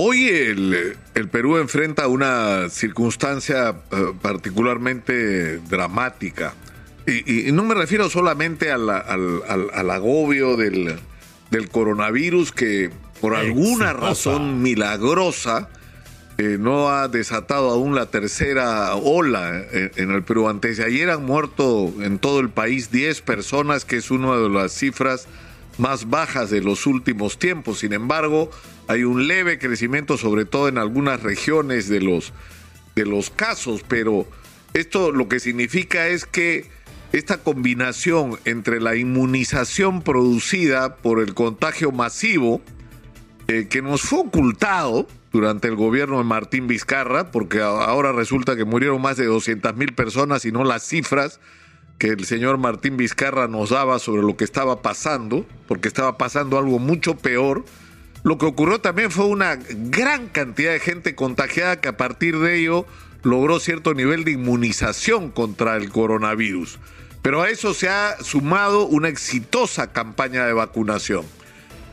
Hoy el, Perú enfrenta una circunstancia eh, particularmente dramática. Y, no me refiero solamente al, agobio del, coronavirus que por alguna razón milagrosa eh, no ha desatado aún la tercera ola en, en, el Perú. Antes de ayer han muerto en todo el país 10 personas, que es una de las cifras más bajas de los últimos tiempos. Sin embargo, hay un leve crecimiento, sobre todo en algunas regiones de los, de los casos, pero esto lo que significa es que esta combinación entre la inmunización producida por el contagio masivo, eh, que nos fue ocultado durante el gobierno de Martín Vizcarra, porque ahora resulta que murieron más de 200 mil personas y no las cifras que el señor Martín Vizcarra nos daba sobre lo que estaba pasando, porque estaba pasando algo mucho peor. Lo que ocurrió también fue una gran cantidad de gente contagiada que a partir de ello logró cierto nivel de inmunización contra el coronavirus. Pero a eso se ha sumado una exitosa campaña de vacunación.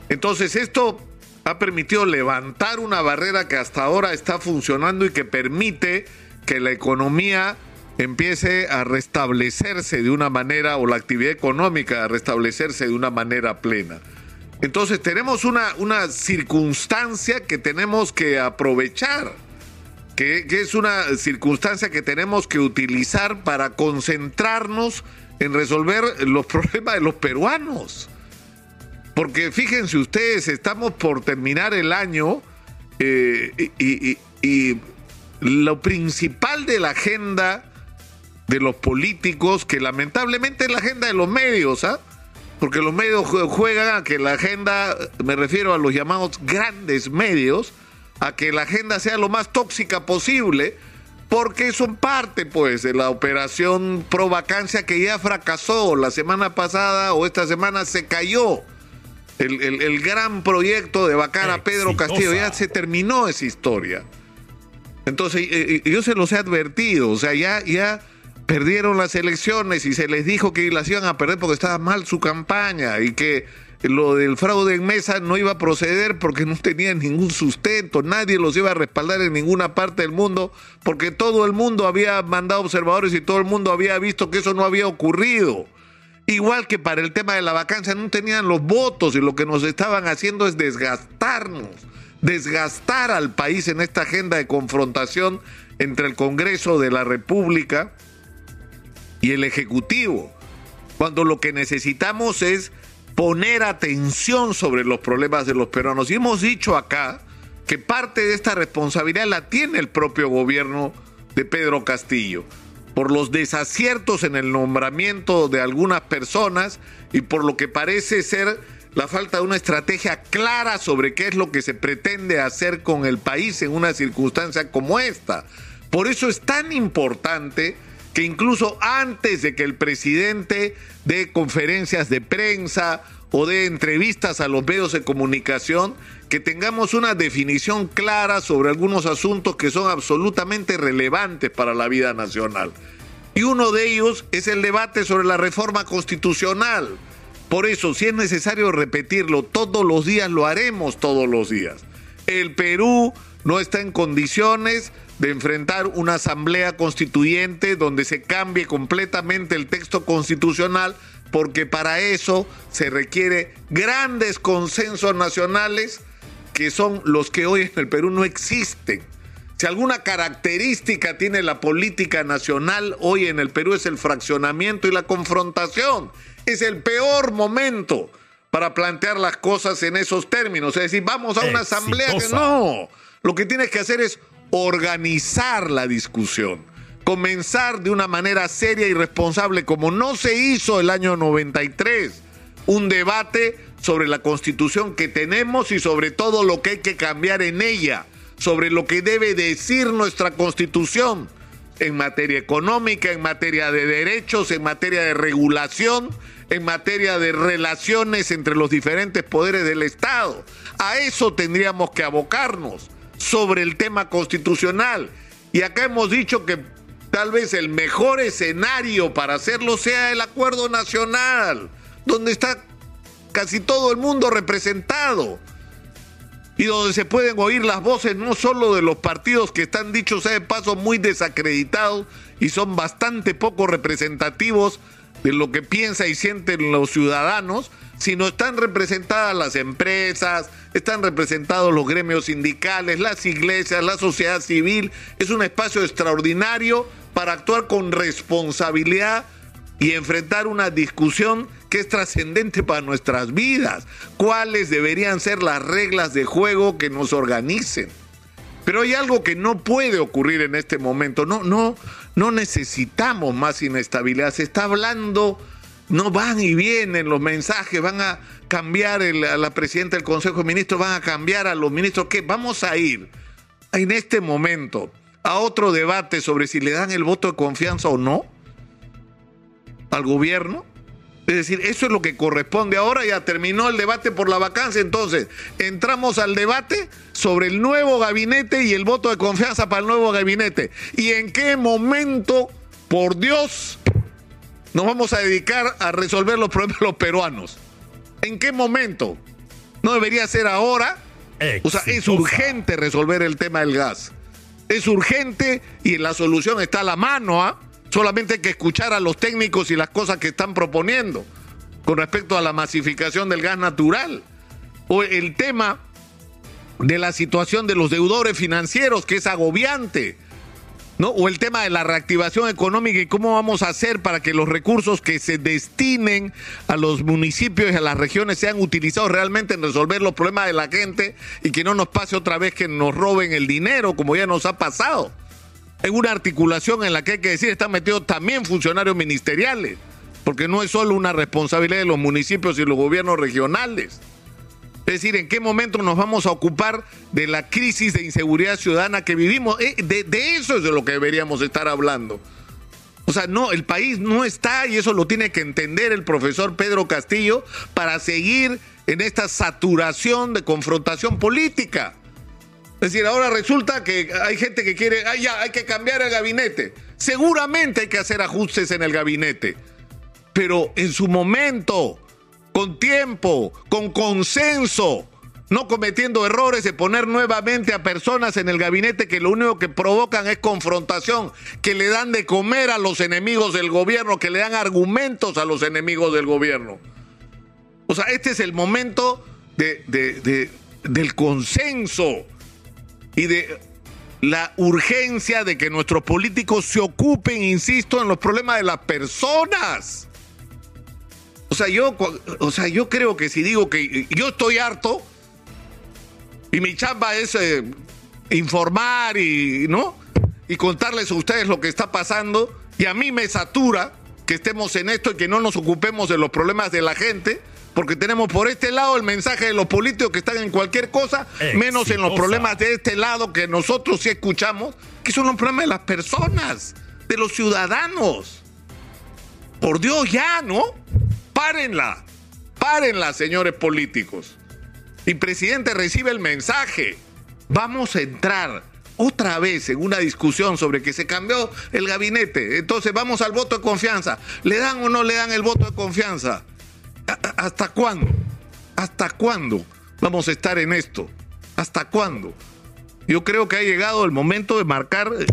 Entonces esto ha permitido levantar una barrera que hasta ahora está funcionando y que permite que la economía empiece a restablecerse de una manera, o la actividad económica a restablecerse de una manera plena. Entonces tenemos una, una circunstancia que tenemos que aprovechar, que, es una circunstancia que tenemos que utilizar para concentrarnos en resolver los problemas de los peruanos. Porque fíjense ustedes, estamos por terminar el año eh, y, lo principal de la agenda de los políticos, que lamentablemente es la agenda de los medios, ¿ah? Porque los medios juegan a que la agenda, me refiero a los llamados grandes medios, a que la agenda sea lo más tóxica posible, porque son parte, pues, de la operación pro vacancia que ya fracasó la semana pasada o esta semana se cayó. El, gran proyecto de vacar a Pedro Castillo, ya se terminó esa historia. Entonces, yo se los he advertido, o sea, ya, ya perdieron las elecciones y se les dijo que las iban a perder porque estaba mal su campaña y que lo del fraude en mesa no iba a proceder porque no tenían ningún sustento, nadie los iba a respaldar en ninguna parte del mundo porque todo el mundo había mandado observadores y todo el mundo había visto que eso no había ocurrido. Igual que para el tema de la vacancia no tenían los votos y lo que nos estaban haciendo es desgastarnos, desgastar al país en esta agenda de confrontación entre el Congreso de la República y el Ejecutivo, cuando lo que necesitamos es poner atención sobre los problemas de los peruanos. Y hemos dicho acá que parte de esta responsabilidad la tiene el propio gobierno de Pedro Castillo, por los desaciertos en el nombramiento de algunas personas y por lo que parece ser la falta de una estrategia clara sobre qué es lo que se pretende hacer con el país en una circunstancia como esta. Por eso es tan importante que incluso antes de que el presidente dé conferencias de prensa o de entrevistas a los medios de comunicación, que tengamos una definición clara sobre algunos asuntos que son absolutamente relevantes para la vida nacional. Y uno de ellos es el debate sobre la reforma constitucional. Por eso, si es necesario repetirlo todos los días, lo haremos todos los días. El Perú no está en condiciones de enfrentar una asamblea constituyente donde se cambie completamente el texto constitucional, porque para eso se requiere grandes consensos nacionales que son los que hoy en el Perú no existen. Si alguna característica tiene la política nacional hoy en el Perú es el fraccionamiento y la confrontación. Es el peor momento para plantear las cosas en esos términos. Es decir, vamos a una asamblea que no. Lo que tienes que hacer es organizar la discusión, comenzar de una manera seria y responsable, como no se hizo el año 93, un debate sobre la constitución que tenemos y sobre todo lo que hay que cambiar en ella, sobre lo que debe decir nuestra constitución en materia económica, en materia de derechos, en materia de regulación, en materia de relaciones entre los diferentes poderes del Estado. A eso tendríamos que abocarnos sobre el tema constitucional. Y acá hemos dicho que tal vez el mejor escenario para hacerlo sea el acuerdo nacional, donde está casi todo el mundo representado. y donde se pueden oír las voces no solo de los partidos que están dichos sea de paso muy desacreditados y son bastante poco representativos de lo que piensa y sienten los ciudadanos, sino están representadas las empresas, están representados los gremios sindicales, las iglesias, la sociedad civil. Es un espacio extraordinario para actuar con responsabilidad y enfrentar una discusión que es trascendente para nuestras vidas. ¿Cuáles deberían ser las reglas de juego que nos organicen? Pero hay algo que no puede ocurrir en este momento. No, no, no necesitamos más inestabilidad. Se está hablando, no van y vienen los mensajes, van a cambiar a la presidenta del Consejo de Ministros, van a cambiar a los ministros. ¿Qué? Vamos a ir en este momento a otro debate sobre si le dan el voto de confianza o no al gobierno. Es decir, eso es lo que corresponde ahora, ya terminó el debate por la vacancia, entonces entramos al debate sobre el nuevo gabinete y el voto de confianza para el nuevo gabinete. ¿Y en qué momento, por Dios, nos vamos a dedicar a resolver los problemas de los peruanos? ¿En qué momento? ¿No debería ser ahora? O sea, es urgente resolver el tema del gas. Es urgente y la solución está a la mano, ¿ah? Solamente hay que escuchar a los técnicos y las cosas que están proponiendo con respecto a la masificación del gas natural. O el tema de la situación de los deudores financieros, que es agobiante. ¿No? O el tema de la reactivación económica y cómo vamos a hacer para que los recursos que se destinen a los municipios y a las regiones sean utilizados realmente en resolver los problemas de la gente y que no nos pase otra vez que nos roben el dinero como ya nos ha pasado en una articulación en la que hay que decir están metidos también funcionarios ministeriales, porque no es solo una responsabilidad de los municipios y los gobiernos regionales. Es decir, ¿en qué momento nos vamos a ocupar de la crisis de inseguridad ciudadana que vivimos? Eh, de, de, eso es de lo que deberíamos estar hablando. O sea, no, el país no está, y eso lo tiene que entender el profesor Pedro Castillo, para seguir en esta saturación de confrontación política. Es decir, ahora resulta que hay gente que quiere, ah, ya, hay que cambiar el gabinete. Seguramente hay que hacer ajustes en el gabinete, pero en su momento, con tiempo, con consenso, no cometiendo errores de poner nuevamente a personas en el gabinete que lo único que provocan es confrontación, que le dan de comer a los enemigos del gobierno, que le dan argumentos a los enemigos del gobierno. O sea, este es el momento de, del consenso y de la urgencia de que nuestros políticos se ocupen, insisto, en los problemas de las personas. O sea, yo, o sea, yo creo que si digo que yo estoy harto y mi chamba es eh, informar y, ¿no? Y contarles a ustedes lo que está pasando y a mí me satura que estemos en esto y que no nos ocupemos de los problemas de la gente porque tenemos por este lado el mensaje de los políticos que están en cualquier cosa, menos en los problemas de este lado que nosotros sí escuchamos, que son los problemas de las personas, de los ciudadanos. Por Dios, ya, ¿no? Párenla, párenla, señores políticos. Y presidente recibe el mensaje. Vamos a entrar otra vez en una discusión sobre que se cambió el gabinete. Entonces vamos al voto de confianza. ¿Le dan o no le dan el voto de confianza? ¿Hasta cuándo? ¿Hasta cuándo vamos a estar en esto? ¿Hasta cuándo? Yo creo que ha llegado el momento de marcar eh,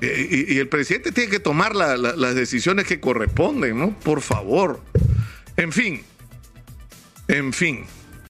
eh, y, el presidente tiene que tomar las decisiones que corresponden, ¿no? Por favor. En fin, en fin.